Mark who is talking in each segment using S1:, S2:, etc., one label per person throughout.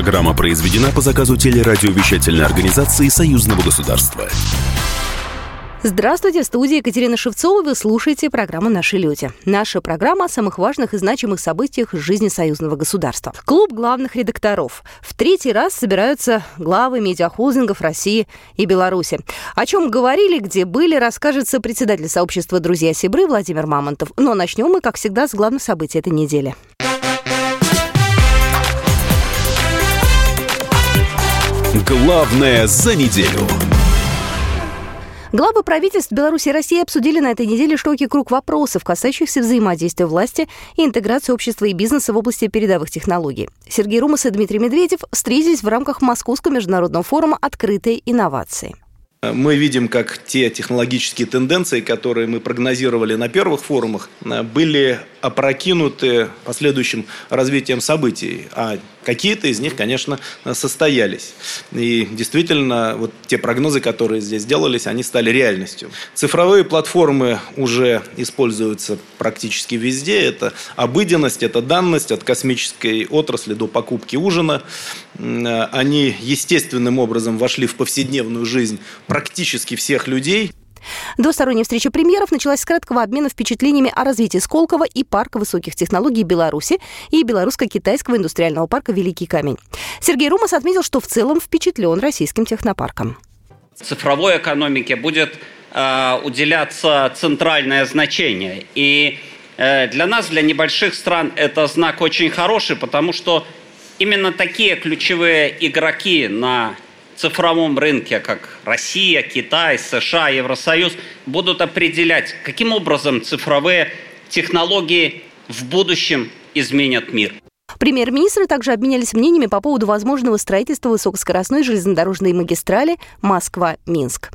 S1: Программа произведена по заказу телерадиовещательной организации Союзного государства.
S2: Здравствуйте, в студии Екатерина Шевцова. Вы слушаете программу «Наши люди». Наша программа о самых важных и значимых событиях жизни союзного государства. Клуб главных редакторов. В третий раз собираются главы медиахолдингов России и Беларуси. О чем говорили, где были, расскажет председатель сообщества «Друзья Сибры» Владимир Мамонтов. Но начнем мы, как всегда, с главных событий этой недели.
S1: Главное за неделю.
S2: Главы правительств Беларуси и России обсудили на этой неделе широкий круг вопросов, касающихся взаимодействия власти и интеграции общества и бизнеса в области передовых технологий. Сергей Румас и Дмитрий Медведев встретились в рамках Московского международного форума «Открытые инновации».
S3: Мы видим, как те технологические тенденции, которые мы прогнозировали на первых форумах, были опрокинуты последующим развитием событий. А какие-то из них, конечно, состоялись. И действительно, вот те прогнозы, которые здесь делались, они стали реальностью. Цифровые платформы уже используются практически везде. Это обыденность, это данность от космической отрасли до покупки ужина. Они естественным образом вошли в повседневную жизнь практически всех людей.
S2: Двусторонняя встреча премьеров началась с краткого обмена впечатлениями о развитии Сколково и парка высоких технологий Беларуси и белорусско-китайского индустриального парка «Великий камень». Сергей Румас отметил, что в целом впечатлен российским технопарком.
S4: Цифровой экономике будет э, уделяться центральное значение. И э, для нас, для небольших стран, это знак очень хороший, потому что именно такие ключевые игроки на цифровом рынке, как Россия, Китай, США, Евросоюз, будут определять, каким образом цифровые технологии в будущем изменят мир.
S2: Премьер-министры также обменялись мнениями по поводу возможного строительства высокоскоростной железнодорожной магистрали Москва-Минск.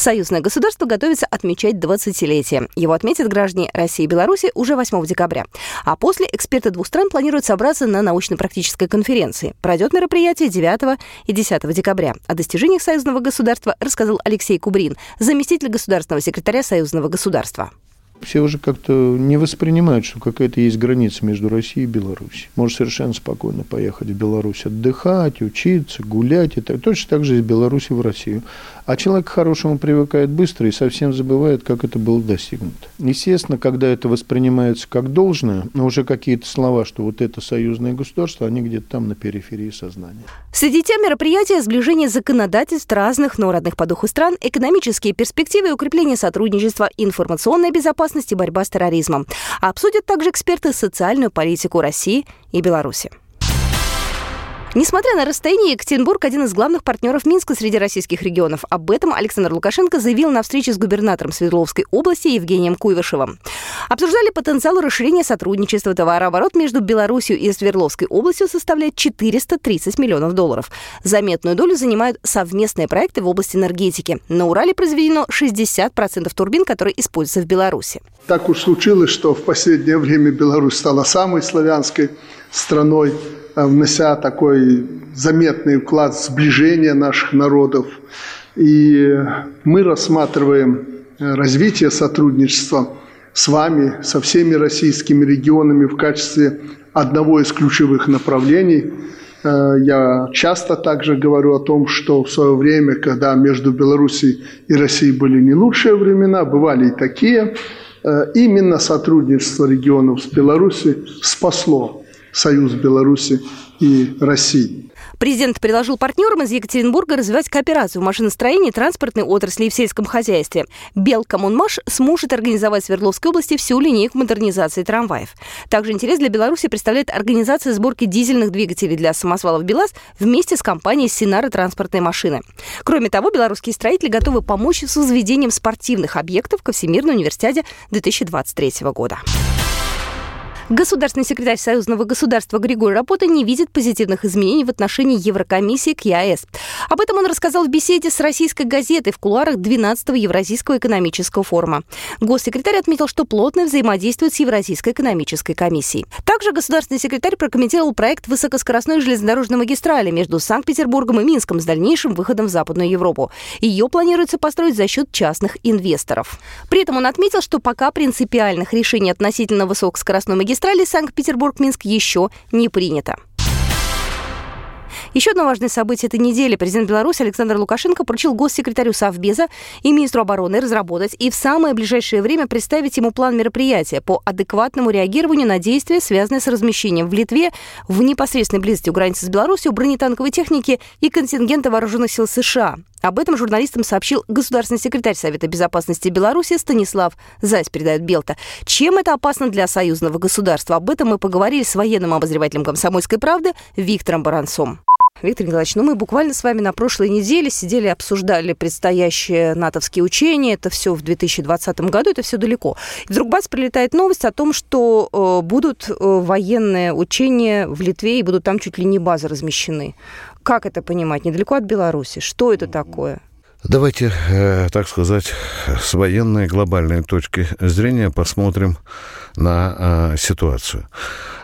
S2: Союзное государство готовится отмечать 20-летие. Его отметят граждане России и Беларуси уже 8 декабря. А после эксперты двух стран планируют собраться на научно-практической конференции. Пройдет мероприятие 9 и 10 декабря. О достижениях союзного государства рассказал Алексей Кубрин, заместитель государственного секретаря союзного государства
S5: все уже как-то не воспринимают, что какая-то есть граница между Россией и Беларусью. Можно совершенно спокойно поехать в Беларусь отдыхать, учиться, гулять. Так. Точно так же из Беларуси в Россию. А человек к хорошему привыкает быстро и совсем забывает, как это было достигнуто. Естественно, когда это воспринимается как должное, но уже какие-то слова, что вот это союзное государство, они где-то там на периферии сознания.
S2: Среди тем мероприятия сближение законодательств разных, но родных по духу стран, экономические перспективы и укрепление сотрудничества, информационная безопасность и борьба с терроризмом. Обсудят также эксперты социальную политику России и Беларуси. Несмотря на расстояние, Екатеринбург – один из главных партнеров Минска среди российских регионов. Об этом Александр Лукашенко заявил на встрече с губернатором Свердловской области Евгением Куйвышевым. Обсуждали потенциал расширения сотрудничества. Товарооборот между Беларусью и Свердловской областью составляет 430 миллионов долларов. Заметную долю занимают совместные проекты в области энергетики. На Урале произведено 60% турбин, которые используются в Беларуси.
S6: Так уж случилось, что в последнее время Беларусь стала самой славянской страной Э, внося такой заметный вклад в сближение наших народов. И мы рассматриваем э, развитие сотрудничества с вами, со всеми российскими регионами в качестве одного из ключевых направлений. Э, я часто также говорю о том, что в свое время, когда между Белоруссией и Россией были не лучшие времена, бывали и такие, именно сотрудничество регионов с Белоруссией спасло союз Беларуси и России.
S2: Президент предложил партнерам из Екатеринбурга развивать кооперацию в машиностроении, транспортной отрасли и в сельском хозяйстве. Белкоммунмаш сможет организовать в Свердловской области всю линейку модернизации трамваев. Также интерес для Беларуси представляет организация сборки дизельных двигателей для самосвалов БелАЗ вместе с компанией Синара транспортной машины. Кроме того, белорусские строители готовы помочь с возведением спортивных объектов ко Всемирной университете 2023 года. Государственный секретарь Союзного государства Григорий Рапота не видит позитивных изменений в отношении Еврокомиссии к ЕАЭС. Об этом он рассказал в беседе с российской газетой в кулуарах 12-го Евразийского экономического форума. Госсекретарь отметил, что плотно взаимодействует с Евразийской экономической комиссией. Также государственный секретарь прокомментировал проект высокоскоростной железнодорожной магистрали между Санкт-Петербургом и Минском с дальнейшим выходом в Западную Европу. Ее планируется построить за счет частных инвесторов. При этом он отметил, что пока принципиальных решений относительно высокоскоростной магистрали магистрали Санкт-Петербург-Минск еще не принято. Еще одно важное событие этой недели. Президент Беларуси Александр Лукашенко поручил госсекретарю Совбеза и министру обороны разработать и в самое ближайшее время представить ему план мероприятия по адекватному реагированию на действия, связанные с размещением в Литве в непосредственной близости у границы с Беларусью бронетанковой техники и контингента вооруженных сил США. Об этом журналистам сообщил государственный секретарь Совета безопасности Беларуси Станислав Зайс, передает Белта. Чем это опасно для союзного государства? Об этом мы поговорили с военным обозревателем «Комсомольской правды» Виктором Баранцом. Виктор Николаевич, ну мы буквально с вами на прошлой неделе сидели, обсуждали предстоящие натовские учения. Это все в 2020 году, это все далеко. И вдруг бац, прилетает новость о том, что э, будут э, военные учения в Литве и будут там чуть ли не базы размещены. Как это понимать? Недалеко от Беларуси. Что это такое?
S7: Давайте, э, так сказать, с военной глобальной точки зрения посмотрим на э, ситуацию.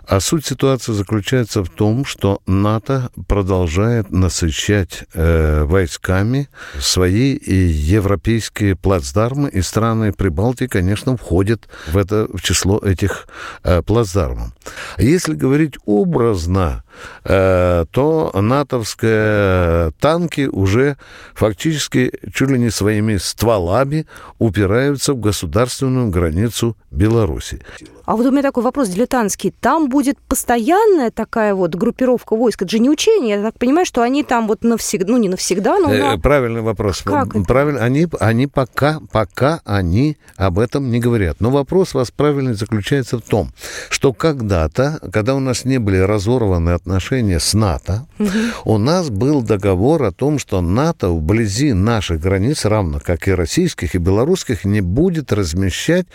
S7: А суть ситуации заключается в том, что НАТО продолжает насыщать э, войсками свои европейские плацдармы, и страны Прибалтики, конечно, входят в это в число этих э, плацдармов. Если говорить образно, э, то натовские танки уже фактически чуть ли не своими стволами упираются в государственную границу Беларуси.
S2: А вот у меня такой вопрос дилетантский. Там будет постоянная такая вот группировка войск? Это же не учение. Я так понимаю, что они там вот навсегда, ну не навсегда, но...
S7: На... Правильный вопрос.
S2: Как
S7: Правильно. Они, они пока, пока они об этом не говорят. Но вопрос вас правильный заключается в том, что когда-то, когда у нас не были разорваны отношения с НАТО, угу. у нас был договор о том, что НАТО вблизи наших границ, равно как и российских, и белорусских, не будет размещать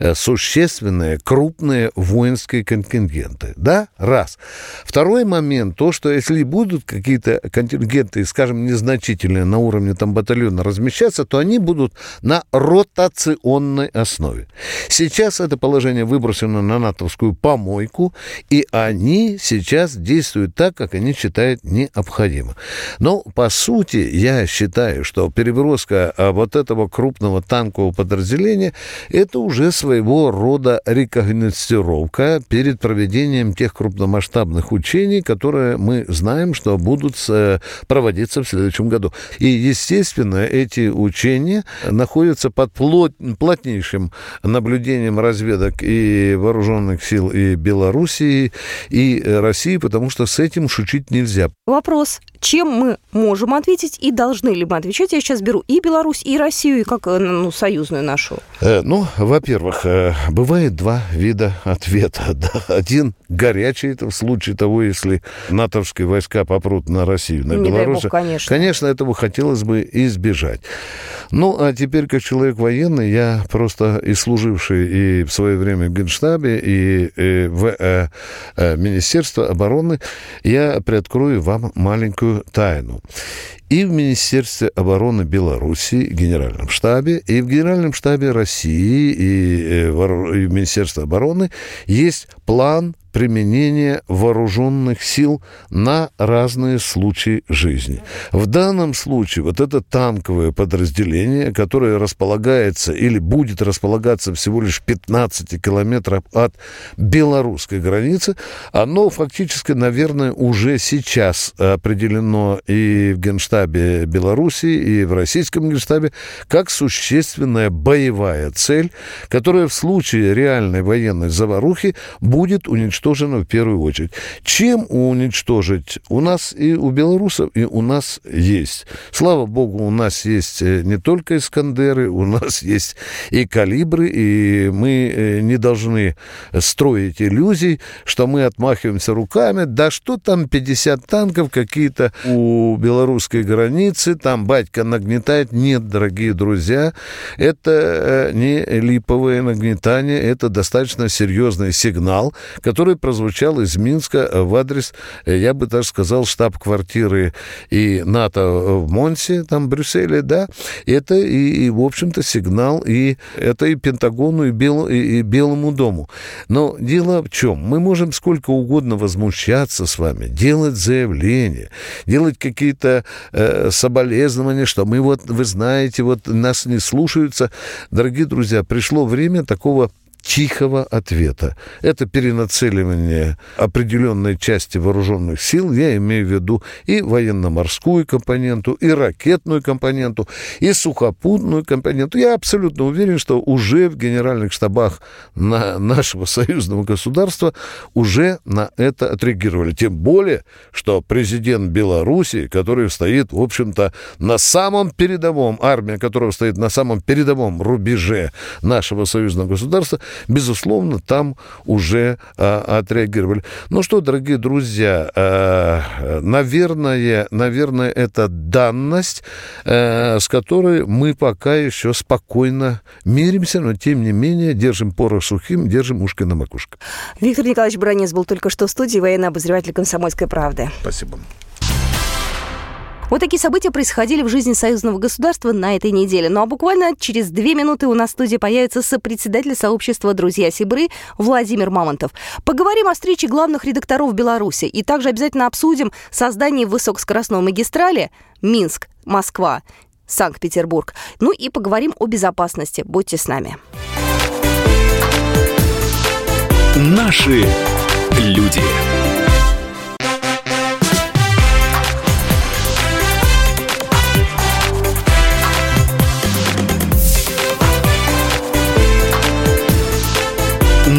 S7: э, существенные крупные воинские контингенты. Да? Раз. Второй момент, то, что если будут какие-то контингенты, скажем, незначительные на уровне там батальона размещаться, то они будут на ротационной основе. Сейчас это положение выбросено на натовскую помойку, и они сейчас действуют так, как они считают необходимо. Но, по сути, я считаю, что переброска а, вот этого крупного танкового подразделения – это уже своего рода рекомендация когнитировка перед проведением тех крупномасштабных учений, которые мы знаем, что будут э, проводиться в следующем году. И, естественно, эти учения находятся под плот, плотнейшим наблюдением разведок и вооруженных сил и Белоруссии, и России, потому что с этим шутить нельзя.
S2: Вопрос чем мы можем ответить и должны ли мы отвечать. Я сейчас беру и Беларусь, и Россию, и как э, ну, союзную нашу.
S7: Э, ну, во-первых, э, бывает два вида ответа. Да? Один горячий, это в случае того, если натовские войска попрут на Россию, на
S2: Не
S7: Беларусь.
S2: Бог, конечно.
S7: конечно, этого хотелось бы избежать. Ну, а теперь, как человек военный, я просто и служивший и в свое время в Генштабе, и, и в э, э, Министерстве обороны, я приоткрою вам маленькую некую тайну. И в Министерстве обороны Беларуси, Генеральном штабе, и в Генеральном штабе России, и, э, и в Министерстве обороны есть план применения вооруженных сил на разные случаи жизни. В данном случае вот это танковое подразделение, которое располагается или будет располагаться всего лишь 15 километров от белорусской границы, оно фактически, наверное, уже сейчас определено и в Генштабе Беларуси, и в российском Генштабе как существенная боевая цель, которая в случае реальной военной заварухи будет уничтожена уничтожена в первую очередь. Чем уничтожить? У нас и у белорусов, и у нас есть. Слава богу, у нас есть э, не только Искандеры, у нас есть и калибры, и мы э, не должны строить иллюзий, что мы отмахиваемся руками. Да что там 50 танков какие-то у белорусской границы, там батька нагнетает. Нет, дорогие друзья, это э, не липовое нагнетание, это достаточно серьезный сигнал, который прозвучал из Минска в адрес, э, я бы даже сказал, штаб-квартиры и НАТО в Монсе, там, Брюсселе, да, это и, и в общем-то, сигнал и это и Пентагону, и, Бел, и, и Белому дому. Но дело в чем? Мы можем сколько угодно возмущаться с вами, делать заявления, делать какие-то э, соболезнования, что мы вот, вы знаете, вот нас не слушаются. Дорогие друзья, пришло время такого тихого ответа. Это перенацеливание определенной части вооруженных сил, я имею в виду и военно-морскую компоненту, и ракетную компоненту, и сухопутную компоненту. Я абсолютно уверен, что уже в генеральных штабах на нашего союзного государства уже на это отреагировали. Тем более, что президент Беларуси, который стоит, в общем-то, на самом передовом, армия которого стоит на самом передовом рубеже нашего союзного государства, безусловно, там уже а, отреагировали. Ну что, дорогие друзья, а, наверное, наверное, это данность, а, с которой мы пока еще спокойно миримся, но тем не менее держим порох сухим, держим ушко на макушке.
S2: Виктор Николаевич Бронец был только что в студии, военный обозреватель «Комсомольской правды».
S7: Спасибо.
S2: Вот такие события происходили в жизни союзного государства на этой неделе. Ну а буквально через две минуты у нас в студии появится сопредседатель сообщества «Друзья Сибры» Владимир Мамонтов. Поговорим о встрече главных редакторов Беларуси и также обязательно обсудим создание высокоскоростной магистрали Минск, Москва, Санкт-Петербург. Ну и поговорим о безопасности. Будьте с нами.
S1: Наши люди.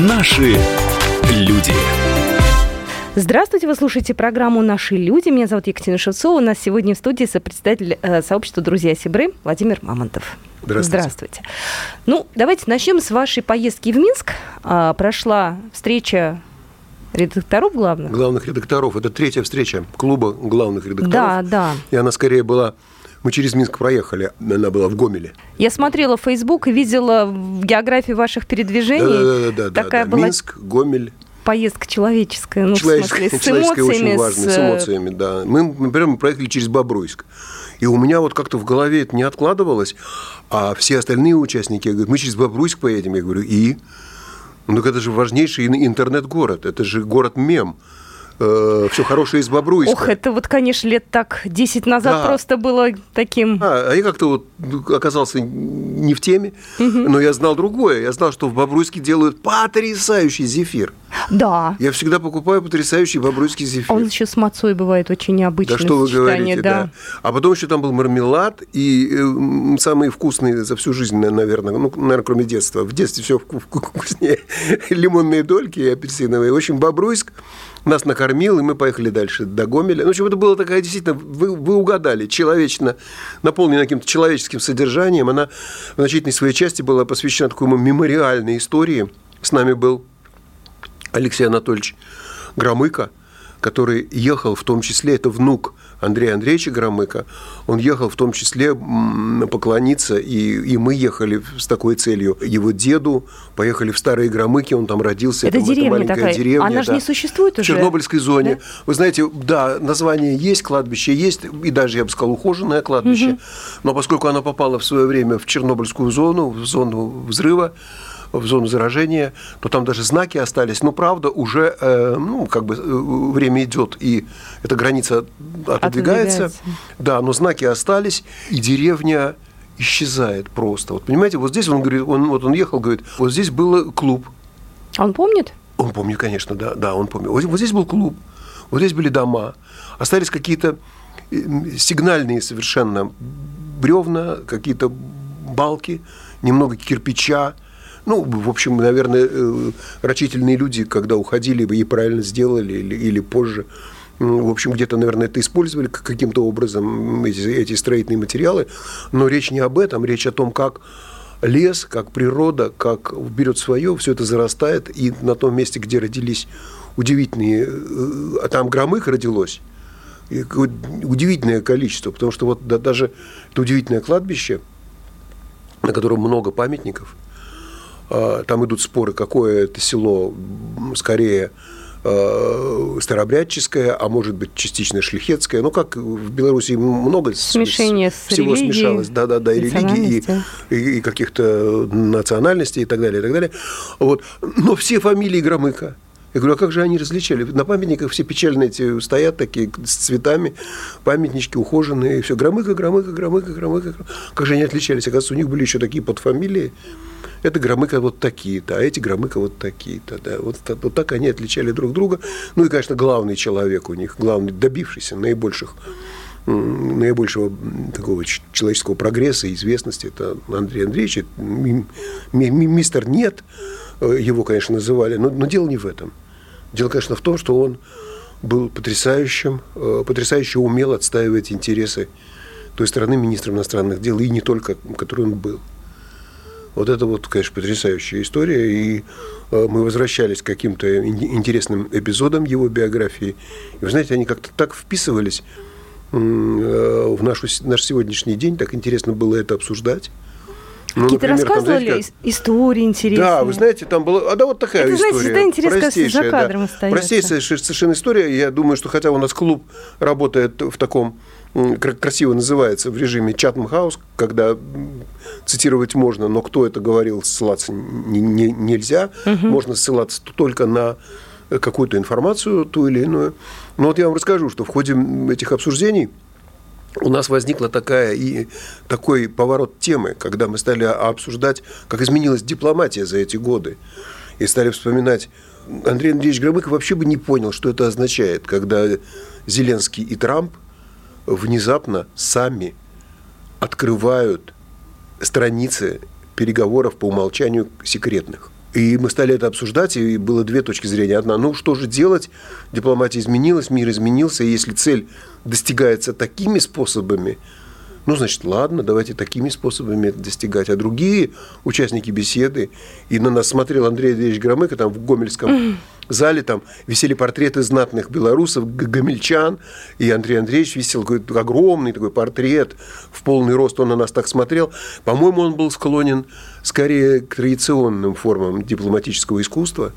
S1: Наши люди.
S2: Здравствуйте, вы слушаете программу «Наши люди». Меня зовут Екатерина Шевцова. У нас сегодня в студии сопредседатель э, сообщества «Друзья Сибры» Владимир Мамонтов.
S8: Здравствуйте.
S2: Здравствуйте. Ну, давайте начнем с вашей поездки в Минск. А, прошла встреча редакторов главных.
S8: Главных редакторов. Это третья встреча клуба главных редакторов.
S2: Да, да.
S8: И она скорее была мы через Минск проехали, она была в Гомеле.
S2: Я смотрела Facebook и видела в географии ваших передвижений.
S8: Да, да, да,
S2: такая
S8: да,
S2: была
S8: Минск, Гомель.
S2: Поездка человеческая, ну,
S8: человеческая,
S2: в смысле, с
S8: человеческая
S2: эмоциями.
S8: очень важно, с... с эмоциями, да. Мы, например, мы проехали через Бобруйск. И у меня вот как-то в голове это не откладывалось, а все остальные участники говорят, мы через Бобруйск поедем. Я говорю, и? Ну, так это же важнейший интернет-город, это же город-мем э, все хорошее из Бобруйска.
S2: Ох, это вот, конечно, лет так 10 назад
S8: Да.
S2: просто было таким...
S8: А, а я как-то вот ну, оказался не в теме, но я знал другое. Я знал, что в Бобруйске делают потрясающий зефир.
S2: Да.
S8: Я всегда покупаю потрясающий бобруйский зефир.
S2: Он еще с мацой бывает очень необычное
S8: Да что вы говорите,
S2: да.
S8: да. А потом еще там был мармелад, и э, самые вкусные за всю жизнь, на- наверное, ну, наверное, кроме детства. В детстве все вкуснее. Лимонные дольки и апельсиновые. В общем, Бобруйск нас накормил, и мы поехали дальше до Гомеля. Ну, в общем, это было такая, действительно, вы, вы угадали, человечно, наполнена каким-то человеческим содержанием. Она в значительной своей части была посвящена такой мемориальной истории. С нами был Алексей Анатольевич Громыко, который ехал в том числе, это внук Андрея Андреевича Громыка, он ехал в том числе поклониться, и, и мы ехали с такой целью. Его деду поехали в Старые Громыки, он там родился.
S2: Это
S8: там
S2: деревня
S8: маленькая
S2: такая.
S8: деревня,
S2: Она же
S8: да.
S2: не существует
S8: В
S2: уже.
S8: Чернобыльской зоне.
S2: Да?
S8: Вы знаете, да, название есть, кладбище есть, и даже, я бы сказал, ухоженное кладбище. Но поскольку оно попало в свое время в Чернобыльскую зону, в зону взрыва, в зону заражения, то там даже знаки остались. Но, правда, уже э, ну, как бы э, время идет, и эта граница отодвигается.
S2: Отодвигается.
S8: Да, но знаки остались, и деревня исчезает просто. Вот понимаете, вот здесь он говорит, он, вот он ехал, говорит, вот здесь был клуб,
S2: А Он помнит?
S8: он помнит, конечно, да, да, он помнит. Вот, вот здесь был клуб, вот здесь были дома, остались какие-то э, сигнальные совершенно бревна, какие-то балки, немного кирпича. Ну, в общем, наверное, э, рачительные люди, когда уходили, и правильно сделали, или, или позже. В общем, где-то, наверное, это использовали каким-то образом, эти, эти строительные материалы. Но речь не об этом, речь о том, как лес, как природа, как берет свое, все это зарастает, и на том месте, где родились удивительные, э, а там Громых родилось, удивительное количество, потому что вот да- даже это удивительное кладбище, на котором много памятников, там идут споры, какое это село скорее э, старообрядческое, а может быть частично шлихетское. Ну, как в Беларуси много с-
S2: Смешение с
S8: всего
S2: религией,
S8: смешалось. Да, да, да, и религии, и, и каких-то национальностей и так далее, и так далее. Вот. Но все фамилии Громыка. Я говорю, а как же они различали? На памятниках все печальные эти стоят такие с цветами, памятнички ухоженные, и все. Громыка, Громыка, Громыка, Громыка. Как же они отличались? Оказывается, у них были еще такие подфамилии. это Громыко вот такие-то, а эти Громыко вот такие-то. Да. Вот, вот так они отличали друг друга. Ну и, конечно, главный человек у них, главный, добившийся наибольших наибольшего такого человеческого прогресса и известности это Андрей Андреевич. Мистер Нет, его, конечно, называли, но, но дело не в этом. Дело, конечно, в том, что он был потрясающим, э, потрясающе умел отстаивать интересы той страны министром иностранных дел, и не только, который он был. Вот это вот, конечно, потрясающая история, и э, мы возвращались к каким-то интересным эпизодам его биографии. И вы знаете, они как-то так вписывались э, в нашу, наш сегодняшний день, так интересно было это обсуждать.
S2: Ну, Какие-то рассказывали знаете, как... истории интересные.
S8: Да, вы знаете, там было... А да, вот такая
S2: это,
S8: история.
S2: знаете, всегда интересно, за кадром
S8: да.
S2: остается.
S8: Простейшая совершенно история. Я думаю, что хотя у нас клуб работает в таком красиво называется в режиме Чатм Хаус, когда цитировать можно, но кто это говорил, ссылаться не, не, нельзя. Угу. Можно ссылаться только на какую-то информацию, ту или иную. Но вот я вам расскажу, что в ходе этих обсуждений у нас возникла такая и такой поворот темы, когда мы стали обсуждать, как изменилась дипломатия за эти годы, и стали вспоминать. Андрей Андреевич Громыко вообще бы не понял, что это означает, когда Зеленский и Трамп внезапно сами открывают страницы переговоров по умолчанию секретных. И мы стали это обсуждать, и было две точки зрения. Одна, ну что же делать? Дипломатия изменилась, мир изменился, и если цель достигается такими способами, ну, значит, ладно, давайте такими способами это достигать. А другие участники беседы, и на нас смотрел Андрей Андреевич Громыко там в Гомельском зале, там висели портреты знатных белорусов, гомельчан, и Андрей Андреевич висел какой-то огромный такой портрет, в полный рост он на нас так смотрел. По-моему, он был склонен скорее к традиционным формам дипломатического искусства,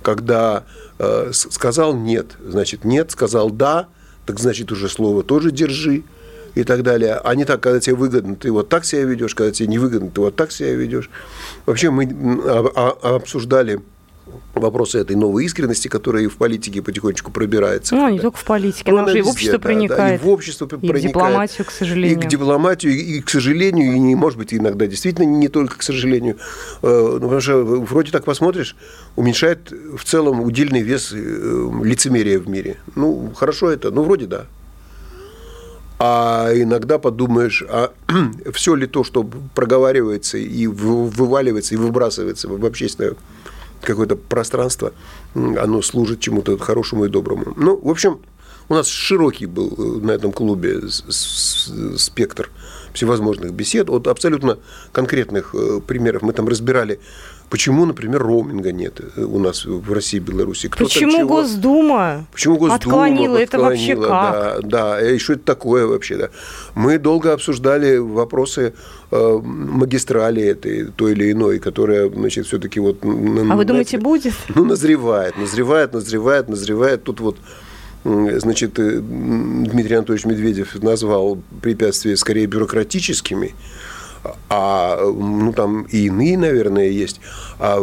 S8: когда э, сказал «нет», значит «нет», сказал «да», так значит уже слово тоже держи и так далее. А не так, когда тебе выгодно, ты вот так себя ведешь, когда тебе невыгодно, ты вот так себя ведешь. Вообще мы обсуждали вопросы этой новой искренности, которая и в политике потихонечку пробирается.
S2: Ну, не только в политике, но уже и в общество да, проникает.
S8: Да, и в общество
S2: и
S8: проникает.
S2: И дипломатию, к сожалению.
S8: И к дипломатию, и, к сожалению, и, может быть, иногда действительно не только к сожалению. Э, ну, потому что вроде так посмотришь, уменьшает в целом удельный вес э, лицемерия в мире. Ну, хорошо это, ну, вроде да. А иногда подумаешь, а все ли то, что проговаривается и вываливается, и выбрасывается в общественное какое-то пространство, оно служит чему-то хорошему и доброму. Ну, в общем, у нас широкий был э, на этом клубе спектр всевозможных бесед от абсолютно конкретных э, примеров. Мы там разбирали Почему, например, роуминга нет э, у нас в России и Беларуси?
S2: Кто Почему? Госдума
S8: Почему Госдума
S2: отклонила? Это вообще как?
S8: Да, да, и что это такое вообще? Да? Мы долго обсуждали вопросы э, магистрали этой, той или иной, которая, значит, все-таки вот...
S2: А вы думаете, будет?
S8: Ну, назревает, назревает, назревает, назревает. Тут вот значит, э, Дмитрий Анатольевич Медведев назвал препятствия скорее бюрократическими, а ну там и иные, наверное, есть. А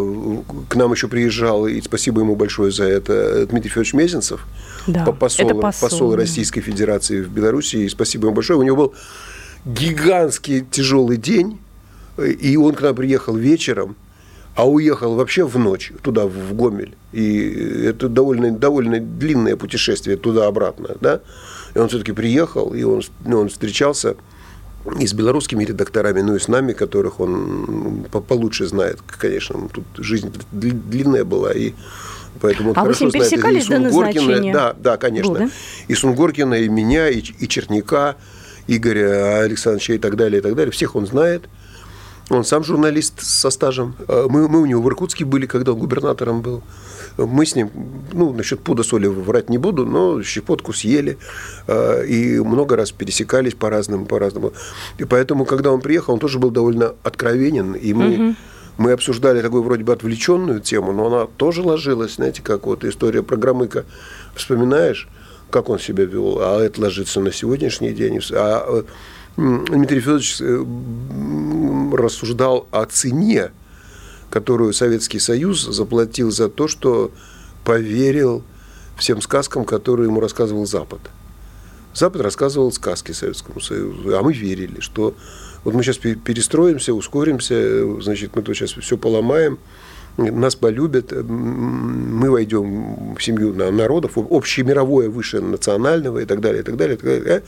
S8: к нам еще приезжал, и спасибо ему большое за это, Дмитрий Федорович Мезенцев,
S2: да,
S8: посол,
S2: это посол,
S8: посол да. Российской Федерации в Беларуси, и спасибо ему большое. У него был гигантский тяжелый день, и он к нам приехал вечером, а уехал вообще в ночь туда, в Гомель. И это довольно, довольно длинное путешествие туда-обратно, да. И он все-таки приехал, и он, ну, он встречался и с белорусскими редакторами, ну и с нами, которых он получше знает, конечно. Тут жизнь длинная была, и Поэтому он
S2: а
S8: хорошо
S2: вы с ним пересекались
S8: знает
S2: до назначения?
S8: Да, да, конечно. Был, да? И Сунгоркина, и меня, и, и Черняка, Игоря Александровича и так далее, и так далее. Всех он знает. Он сам журналист со стажем. А мы, мы у него в Иркутске были, когда он губернатором был мы с ним, ну, насчет пуда соли врать не буду, но щепотку съели э, и много раз пересекались по-разному, по-разному. И поэтому, когда он приехал, он тоже был довольно откровенен, и мы... Угу. Мы обсуждали такую вроде бы отвлеченную тему, но она тоже ложилась, знаете, как вот история про Громыка. Вспоминаешь, как он себя вел, а это ложится на сегодняшний день. А э, Дмитрий Федорович э, рассуждал о цене которую Советский Союз заплатил за то, что поверил всем сказкам, которые ему рассказывал Запад. Запад рассказывал сказки Советскому Союзу, а мы верили, что вот мы сейчас перестроимся, ускоримся, значит, мы тут сейчас все поломаем, нас полюбят, мы войдем в семью народов, общемировое выше национального и так далее, и так далее. И так далее.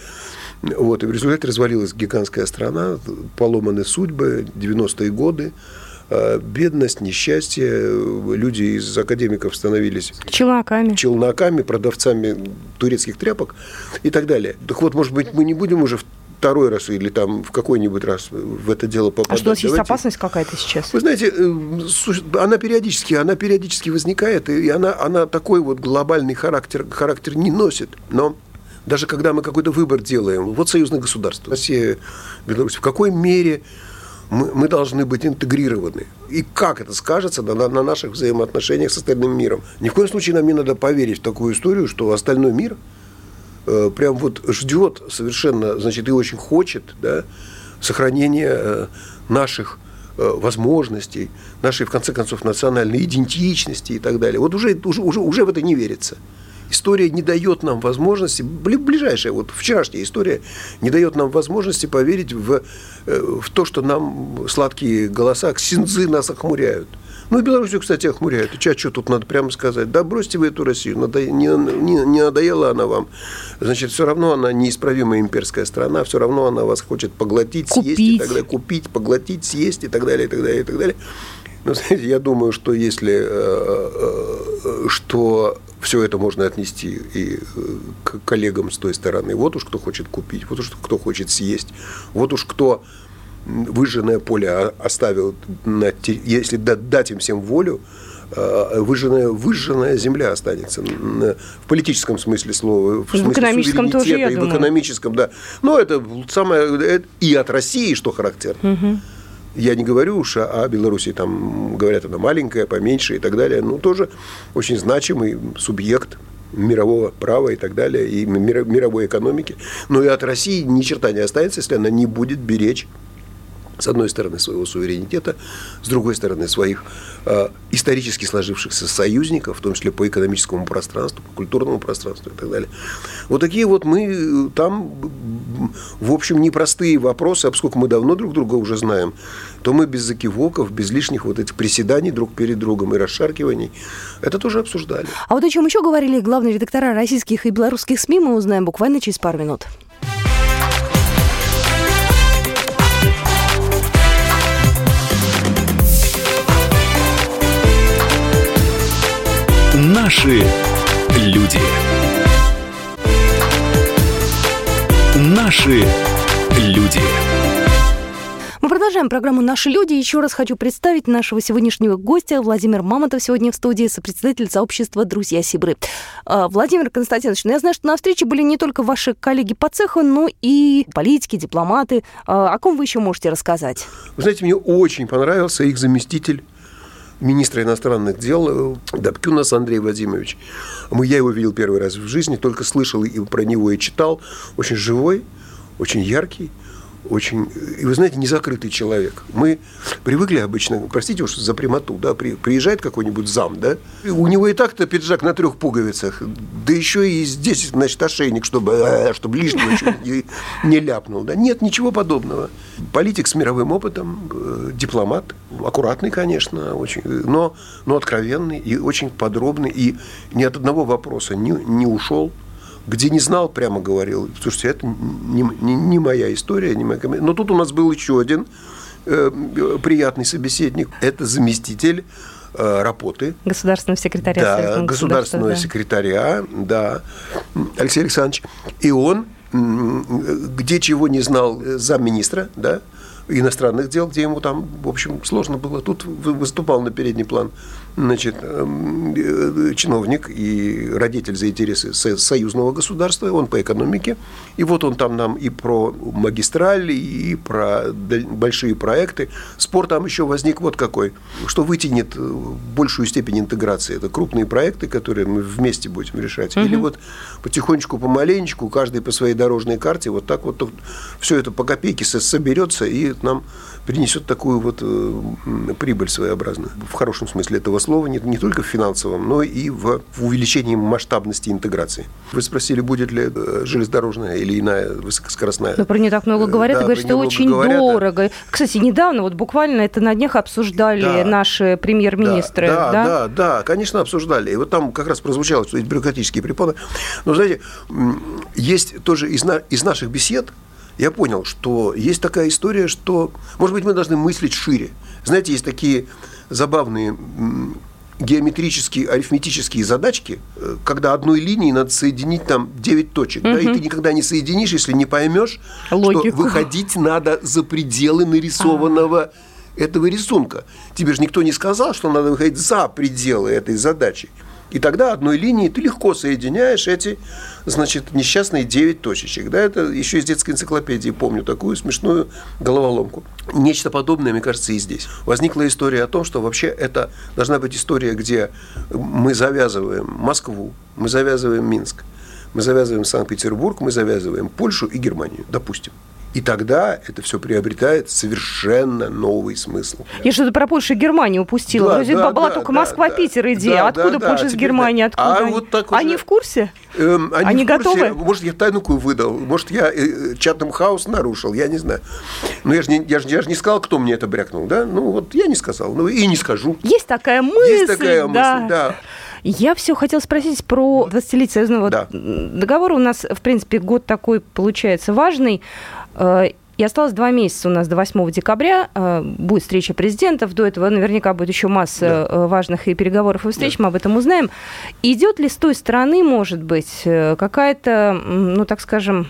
S8: Вот, и в результате развалилась гигантская страна, поломаны судьбы, 90-е годы, а, бедность, несчастье, люди из академиков становились
S2: челноками,
S8: челноками продавцами турецких тряпок и так далее. Так вот, может быть, мы не будем уже второй раз или там в какой-нибудь раз в это дело попадать. А
S2: что у нас Давайте... есть опасность какая-то сейчас?
S8: Вы знаете, э, она периодически, она периодически возникает, и она, она такой вот глобальный характер, характер не носит. Но даже когда мы какой-то выбор делаем, вот союзное государство, Россия, Беларусь, в какой мере мы, мы должны быть интегрированы. И как это скажется на, на наших взаимоотношениях с остальным миром. Ни в коем случае нам не надо поверить в такую историю, что остальной мир – Э, прям вот ждет совершенно, значит, и очень хочет да, сохранения э, наших э, возможностей, нашей, в конце концов, национальной идентичности и так далее. Вот уже, уже, уже в это не верится. История не дает нам возможности, ближайшая, вот вчерашняя история, не дает нам возможности поверить в, в то, что нам сладкие голоса, ксензы нас охмуряют. Ну, и Белоруссию, кстати, охмуряют. И что тут надо прямо сказать? Да бросьте вы эту Россию, надо, не, не, не надоела она вам. Значит, все равно она неисправимая имперская страна, все равно она вас хочет поглотить, купить. съесть и так далее. Купить, поглотить, съесть и так далее, и так далее, и так далее. Но, знаете, я думаю, что если э, э, что все это можно отнести и э, к коллегам с той стороны. Вот уж кто хочет купить, вот уж кто хочет съесть, вот уж кто выжженное поле оставил, на, если дать им всем волю, а, выжженная, выжженная земля останется в политическом смысле слова, в, смысле
S2: экономическом тоже, я
S8: и
S2: думаю.
S8: в экономическом, да. Но это самое и от России, что характерно. Угу. Я не говорю уж о Беларуси, там говорят, она маленькая, поменьше и так далее. Ну, тоже очень значимый субъект мирового права и так далее, и мировой экономики. Но и от России ни черта не останется, если она не будет беречь с одной стороны, своего суверенитета, с другой стороны, своих э, исторически сложившихся союзников, в том числе по экономическому пространству, по культурному пространству и так далее. Вот такие вот мы э, там, в общем, непростые вопросы, а поскольку мы давно друг друга уже знаем, то мы без закивоков, без лишних вот этих приседаний друг перед другом и расшаркиваний это тоже обсуждали.
S2: А вот о чем еще говорили главные редактора российских и белорусских СМИ, мы узнаем буквально через пару минут.
S1: Наши люди. Наши люди.
S2: Мы продолжаем программу «Наши люди». Еще раз хочу представить нашего сегодняшнего гостя. Владимир Мамонтов сегодня в студии, сопредседатель сообщества «Друзья Сибры». А, Владимир Константинович, ну я знаю, что на встрече были не только ваши коллеги по цеху, но и политики, дипломаты. А, о ком вы еще можете рассказать?
S8: Вы знаете, мне очень понравился их заместитель министра иностранных дел э, Добкюнас Андрей Владимирович. Я его видел первый раз в жизни, только слышал и про него и читал. Очень живой, очень яркий очень, и вы знаете, незакрытый человек. Мы привыкли обычно, простите уж за прямоту, да, при, приезжает какой-нибудь зам, да, у него и так-то пиджак на трех пуговицах, да еще и здесь, значит, ошейник, чтобы, э, чтобы лишнего не, не ляпнул, да. Нет, ничего подобного. Политик с мировым опытом, э, дипломат, аккуратный, конечно, очень, но, но откровенный и очень подробный, и ни от одного вопроса не, не ушел, где не знал, прямо говорил, слушайте, это не, не, не моя история, не моя комедия. Но тут у нас был еще один э, приятный собеседник, это заместитель э, работы.
S2: Государственного секретаря.
S8: Да, государственного да. секретаря, да, Алексей Александрович. И он, где чего не знал э, замминистра, да, иностранных дел, где ему там, в общем, сложно было. Тут выступал на передний план значит, эм, э, чиновник и родитель за интересы союзного государства, он по экономике. И вот он там нам и про магистрали, и про большие проекты. Спор там еще возник вот какой, что вытянет э, большую степень интеграции. Это крупные проекты, которые мы вместе будем решать. Угу. Или вот потихонечку, помаленечку, каждый по своей дорожной карте, вот так вот все это по копейке соберется и нам принесет такую вот э, прибыль своеобразную. В хорошем смысле этого слово не, не только в финансовом, но и в, в увеличении масштабности интеграции. Вы спросили, будет ли э, железнодорожная или иная высокоскоростная.
S2: Но про нее так много говорят, да, и говорят, что очень говорят, дорого. Да. Кстати, недавно, вот буквально это на днях обсуждали да, наши премьер-министры.
S8: Да, да, да, да, конечно, обсуждали. И вот там как раз прозвучало, что эти бюрократические препоны. Но, знаете, есть тоже из, на, из наших бесед, я понял, что есть такая история, что, может быть, мы должны мыслить шире. Знаете, есть такие забавные геометрические, арифметические задачки, э, когда одной линией надо соединить там 9 точек, угу. да, и ты никогда не соединишь, если не поймешь, Логику. что выходить надо за пределы нарисованного а этого рисунка. Тебе же никто не сказал, что надо выходить за пределы этой задачи. И тогда одной линией ты легко соединяешь эти, значит, несчастные 9 точечек. Да, это еще из детской энциклопедии помню такую смешную головоломку. Нечто подобное, мне кажется, и здесь. Возникла история о том, что вообще это должна быть история, где мы завязываем Москву, мы завязываем Минск, мы завязываем Санкт-Петербург, мы завязываем Польшу и Германию, допустим. И тогда это все приобретает совершенно новый смысл.
S2: Я что-то про Польшу и Германию упустила. Да, Вроде да, была да, только да, Москва-Питер да, идея. Да, Откуда да, Польша да, с Германией? Откуда
S8: а
S2: они?
S8: Вот так
S2: уже... Они в курсе?
S8: Эм, они они в курсе. готовы? Может, я тайну какую выдал? Может, я э, чатом хаос нарушил? Я не знаю. Но я же не, я же, я же не сказал, кто мне это брякнул, да? Ну, вот я не сказал. Ну, и не скажу.
S2: Есть такая мысль.
S8: Есть такая да. мысль, да.
S2: Я все хотела спросить про 20-летие союзного да. договора. У нас, в принципе, год такой получается важный. И осталось два месяца у нас до 8 декабря. Э, будет встреча президентов. До этого наверняка будет еще масса да. Э, важных и переговоров и встреч. Да. Мы об этом узнаем. Идет ли с той стороны, может быть, э, какая-то, ну, так скажем,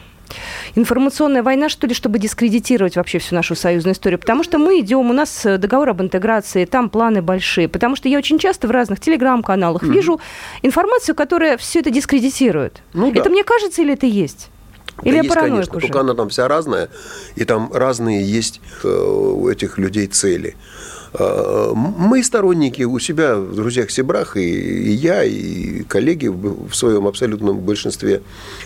S2: информационная война, что ли, чтобы дискредитировать вообще всю нашу союзную историю. Потому что мы идем, у нас договор об интеграции, там планы большие. Потому что я очень часто в разных телеграм-каналах mm-hmm. вижу информацию, которая все это дискредитирует. Ну, да. Это мне кажется или это есть? Или
S8: да есть, конечно, уже? только она там вся разная, и там разные есть э, у этих людей цели. Э, мы сторонники у себя в друзьях Себрах, и, и я, и коллеги в своем абсолютном большинстве,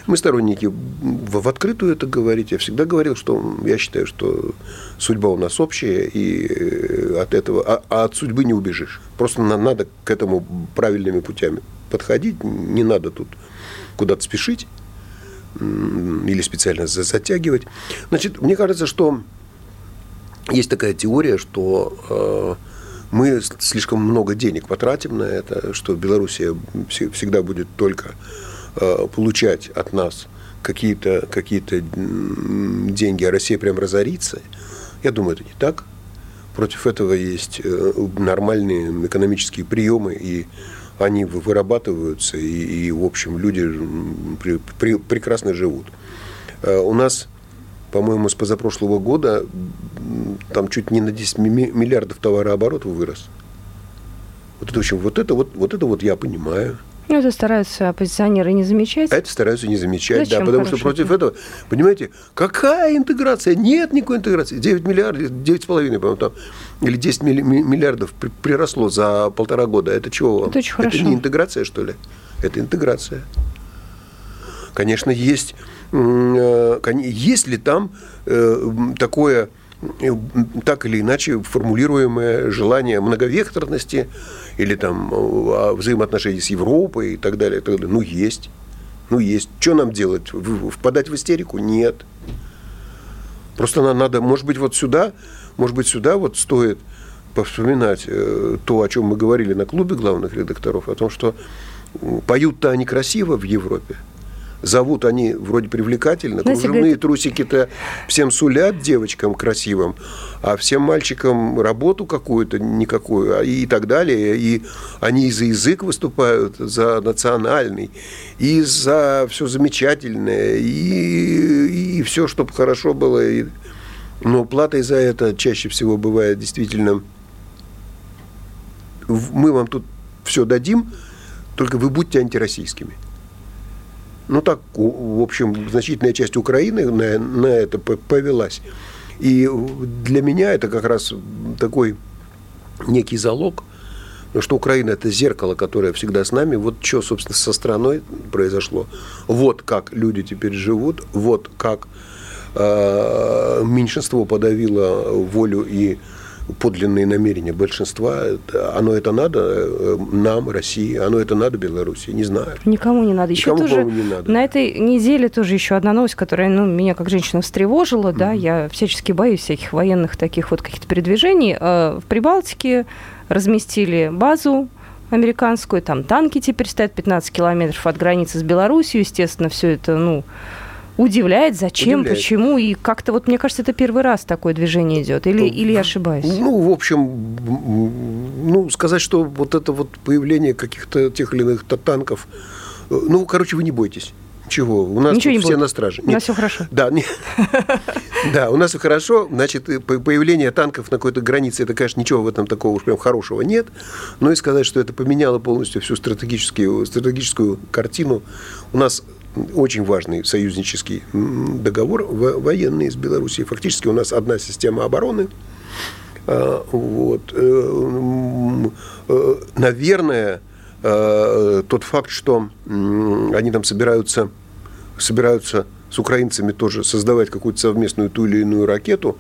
S8: мы сторонники в, в открытую это говорить. Я всегда говорил, что я считаю, что судьба у нас общая, и э, от этого, а, а от судьбы не убежишь. Просто надо к этому правильными путями подходить, не надо тут куда-то спешить или специально затягивать. Значит, мне кажется, что есть такая теория, что э, мы слишком много денег потратим на это, что Белоруссия всегда будет только э, получать от нас какие-то какие деньги, а Россия прям разорится. Я думаю, это не так. Против этого есть э, нормальные экономические приемы и они вырабатываются, и, и в общем, люди при, при, прекрасно живут. Э, у нас, по-моему, с позапрошлого года там чуть не на 10 миллиардов товарооборот вырос. Вот это, в общем, вот это вот, вот это вот я понимаю.
S2: Ну, это стараются оппозиционеры не замечать.
S8: Это стараются не замечать, Зачем да, потому что против это? этого, понимаете, какая интеграция? Нет никакой интеграции. 9 миллиардов, 9,5, по-моему, там, или 10 миллиардов приросло за полтора года. Это чего
S2: Это очень хорошо.
S8: Это не интеграция, что ли? Это интеграция. Конечно, есть, э, есть ли там э, такое Э, так или иначе формулируемое желание многовекторности или там взаимоотношений с Европой и так далее, и так далее. Ну, есть. Ну, есть. Что нам делать? Впадать в истерику? Нет. Просто нам надо, может быть, вот сюда, может быть, сюда вот стоит повспоминать э, то, о чем мы говорили на клубе главных редакторов, о том, что поют-то они красиво в Европе – Зовут они вроде привлекательно. Знаете, Кружевные говорит... трусики-то всем сулят девочкам красивым, а всем мальчикам работу какую-то никакую а и так далее. И они и за язык выступают, за национальный, и за все замечательное, и, и все, чтобы хорошо было. Но платой за это чаще всего бывает действительно мы вам тут все дадим, только вы будьте антироссийскими. Ну так, в общем, значительная часть Украины на, на это повелась. И для меня это как раз такой некий залог, что Украина – это зеркало, которое всегда с нами. Вот что, собственно, со страной произошло. Вот как люди теперь живут, вот как э, меньшинство подавило волю и подлинные намерения большинства. Оно это надо э, нам, России, оно это надо Беларуси, не знаю.
S2: Никому не надо. Еще
S8: Никому,
S2: тоже
S8: не надо.
S2: на этой неделе тоже еще одна новость, которая ну, меня как женщина встревожила. Mm-hmm. Да, я всячески боюсь всяких военных таких вот каких-то передвижений. Э, в Прибалтике разместили базу американскую, там танки теперь стоят 15 километров от границы с Беларусью, естественно, все это, ну, удивляет, зачем, удивляет. почему, и как-то вот, мне кажется, это первый раз такое движение идет, или, ну, или я ошибаюсь?
S8: Ну, в общем, ну, сказать, что вот это вот появление каких-то тех или иных танков, э, ну, короче, вы не бойтесь. Чего? У нас
S2: Ничего не
S8: все
S2: будет.
S8: на страже.
S2: У нас все хорошо.
S8: Да, не... да, у нас все хорошо. Значит, появление танков на какой-то границе, это, конечно, ничего в этом такого уж прям хорошего нет. Но и сказать, что это поменяло полностью всю стратегическую, стратегическую картину. У нас очень важный союзнический договор военный с Белоруссией. Фактически у нас одна система обороны. А, вот. Э, э, наверное, э, тот факт, что они там собираются, собираются с украинцами тоже создавать какую-то совместную ту или иную ракету,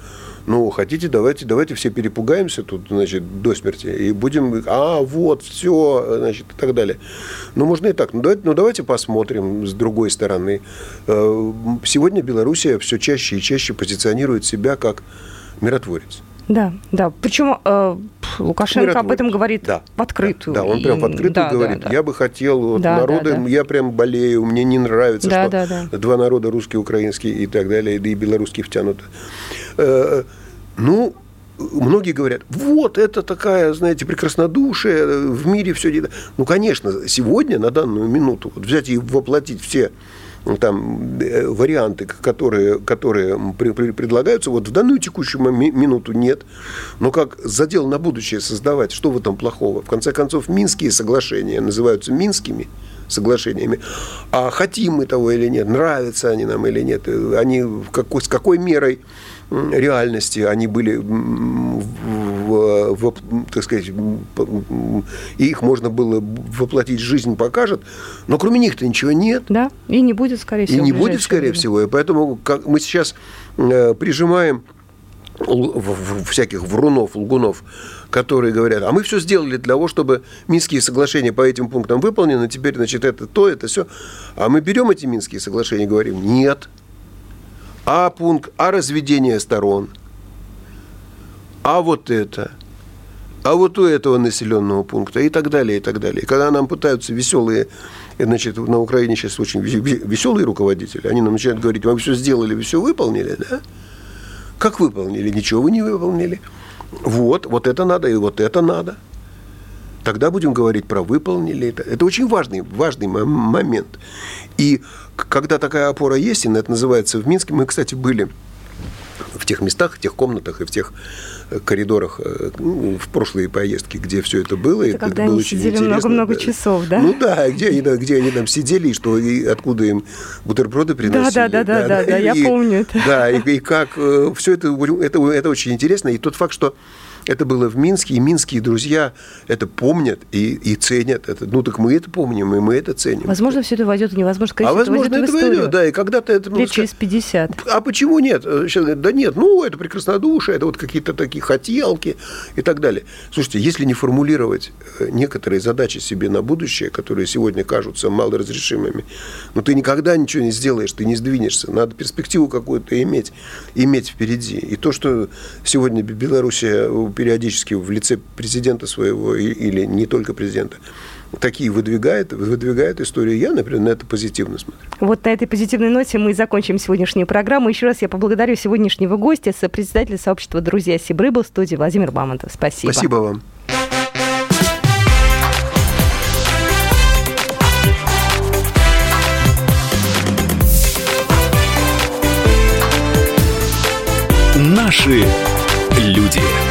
S8: ну, хотите, давайте, давайте все перепугаемся тут, значит, до смерти, и будем, а, вот, все, значит, и так далее. Ну, можно и так. Ну, давайте, ну, давайте посмотрим с другой стороны. Э, сегодня Белоруссия все чаще и чаще позиционирует себя как миротворец.
S2: Да, да. Причем э, Лукашенко Миротворец. об этом говорит
S8: да,
S2: в открытую.
S8: Да, да, он прям в открытую да, говорит. Да, да. Я бы хотел, вот, да, народы, да, да. я прям болею, мне не нравится, да, что да, да. два народа, русский, украинский и так далее, да и белорусский втянуты. Э, ну, многие говорят, вот это такая, знаете, прекраснодушие, в мире все. Ну, конечно, сегодня, на данную минуту, вот взять и воплотить все там э, варианты, которые, которые предлагаются, вот в данную текущую минуту нет. Но как задел на будущее создавать, что в этом плохого? В конце концов, Минские соглашения называются Минскими соглашениями. А хотим мы того или нет, нравятся они нам или нет, они в какой, с какой мерой реальности они были, в, в, так сказать, и их можно было воплотить, жизнь покажет, но кроме них-то ничего нет.
S2: Да, и не будет, скорее всего.
S8: И не будет, скорее время. всего. И поэтому как мы сейчас э, прижимаем всяких врунов, лгунов, которые говорят, а мы все сделали для того, чтобы Минские соглашения по этим пунктам выполнены, теперь, значит, это то, это все. А мы берем эти Минские соглашения и говорим, нет, а пункт, а разведение сторон, а вот это, а вот у этого населенного пункта и так далее, и так далее. Когда нам пытаются веселые, значит, на Украине сейчас очень веселые руководители, они нам начинают говорить, мы все сделали, вы все выполнили, да? Как выполнили? Ничего вы не выполнили. Вот, вот это надо, и вот это надо. Тогда будем говорить про выполнили это. Это очень важный, важный момент. И когда такая опора есть, и это называется в Минске, мы, кстати, были в тех местах, в тех комнатах и в тех э, коридорах э, ну, в прошлые поездки, где все это было.
S2: Это, когда было они сидели много-много часов, да?
S8: Ну да, где они, где они там сидели, и что, и откуда им бутерброды приносили.
S2: Да, да, да, да, да, да, я помню это.
S8: Да, и, и как э, все это, это, это очень интересно. И тот факт, что это было в Минске, и минские друзья это помнят и, и ценят. Это. Ну, так мы это помним, и мы это ценим.
S2: Возможно, все это войдет, невозможно сказать,
S8: а возможно,
S2: это
S8: войдет, да, и когда-то это...
S2: Лет через 50.
S8: А почему нет? Сейчас говорят, да нет, ну, это прекраснодушие, это вот какие-то такие хотелки и так далее. Слушайте, если не формулировать э, некоторые задачи себе на будущее, которые сегодня кажутся малоразрешимыми, ну, ты никогда ничего не сделаешь, ты не сдвинешься. Надо перспективу какую-то иметь, иметь впереди. И то, что сегодня Белоруссия периодически в лице президента своего или не только президента такие выдвигает, выдвигает историю. Я, например, на это позитивно смотрю.
S2: Вот на этой позитивной ноте мы и закончим сегодняшнюю программу. Еще раз я поблагодарю сегодняшнего гостя, сопредседателя сообщества «Друзья Сибры» был в студии Владимир Мамонтов. Спасибо.
S8: Спасибо вам.
S1: Наши люди.